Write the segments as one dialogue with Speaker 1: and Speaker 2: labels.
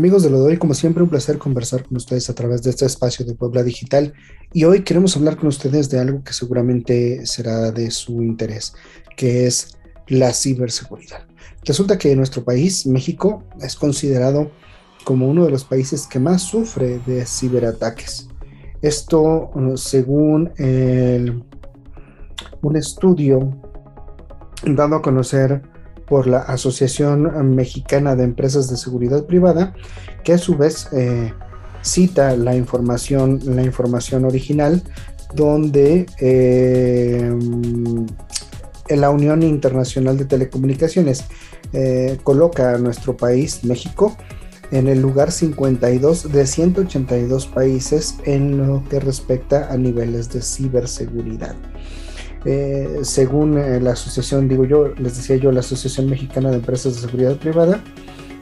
Speaker 1: Amigos de lo de hoy, como siempre, un placer conversar con ustedes a través de este espacio de Puebla Digital. Y hoy queremos hablar con ustedes de algo que seguramente será de su interés, que es la ciberseguridad. Resulta que nuestro país, México, es considerado como uno de los países que más sufre de ciberataques. Esto según un estudio dado a conocer por la Asociación Mexicana de Empresas de Seguridad Privada, que a su vez eh, cita la información, la información original, donde eh, la Unión Internacional de Telecomunicaciones eh, coloca a nuestro país, México, en el lugar 52 de 182 países en lo que respecta a niveles de ciberseguridad. Eh, según eh, la asociación, digo yo, les decía yo, la Asociación Mexicana de Empresas de Seguridad Privada,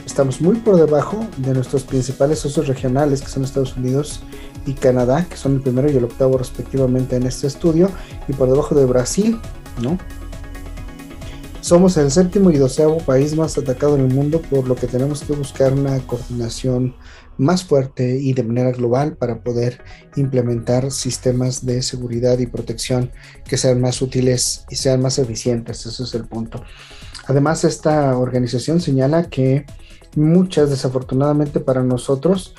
Speaker 1: estamos muy por debajo de nuestros principales socios regionales, que son Estados Unidos y Canadá, que son el primero y el octavo respectivamente en este estudio, y por debajo de Brasil, ¿no? Somos el séptimo y doceavo país más atacado en el mundo, por lo que tenemos que buscar una coordinación más fuerte y de manera global para poder implementar sistemas de seguridad y protección que sean más útiles y sean más eficientes. Ese es el punto. Además, esta organización señala que muchas, desafortunadamente para nosotros,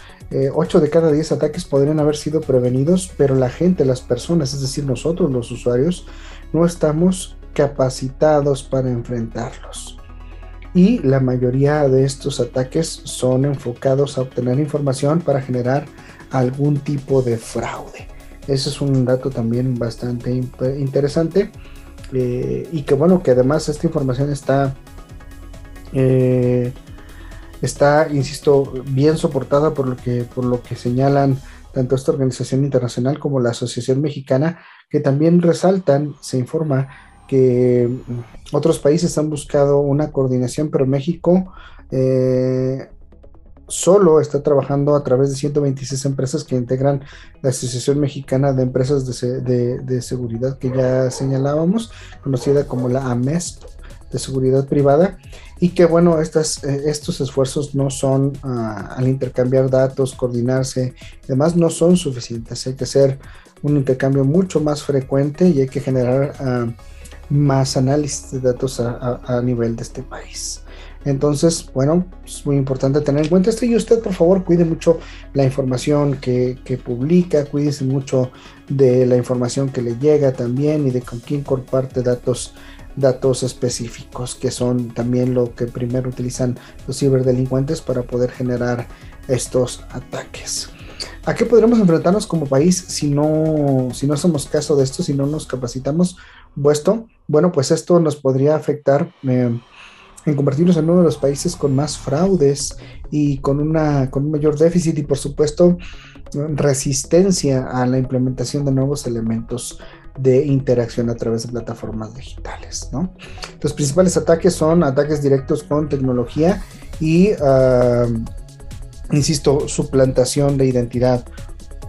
Speaker 1: 8 eh, de cada 10 ataques podrían haber sido prevenidos, pero la gente, las personas, es decir, nosotros los usuarios, no estamos capacitados para enfrentarlos. Y la mayoría de estos ataques son enfocados a obtener información para generar algún tipo de fraude. Ese es un dato también bastante interesante. Eh, y que bueno, que además esta información está, eh, está, insisto, bien soportada por lo que, por lo que señalan tanto esta organización internacional como la Asociación Mexicana, que también resaltan, se informa que otros países han buscado una coordinación, pero México eh, solo está trabajando a través de 126 empresas que integran la Asociación Mexicana de Empresas de, Seguridad que ya señalábamos, conocida como la AMES de Seguridad Privada, y que bueno, estas, eh, estos esfuerzos no son ah, al intercambiar datos, coordinarse, además no son suficientes, hay que hacer un intercambio mucho más frecuente y hay que generar... Ah, más análisis de datos a, nivel de este país. Entonces, bueno, es muy importante tener en cuenta esto y usted, por favor, cuide mucho la información que, publica, cuídese mucho de la información que le llega también y de con quién comparte datos, datos específicos, que son también lo que primero utilizan los ciberdelincuentes para poder generar estos ataques. ¿A qué podremos enfrentarnos como país si no, si no somos caso de esto, si no nos capacitamos? Puesto, bueno, pues esto nos podría afectar eh, en convertirnos en uno de los países con más fraudes y con, una, con un mayor déficit y por supuesto resistencia a la implementación de nuevos elementos de interacción a través de plataformas digitales. ¿no? Los principales ataques son ataques directos con tecnología y, ah, insisto, suplantación de identidad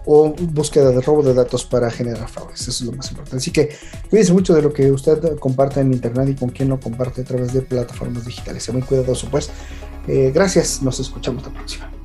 Speaker 1: o búsqueda de robo de datos para generar fraudes. Eso es lo más importante. Así que cuídese mucho de lo que usted comparte en Internet y con quién lo comparte a través de plataformas digitales. Sea muy cuidadoso, pues. Eh, gracias, nos escuchamos la próxima.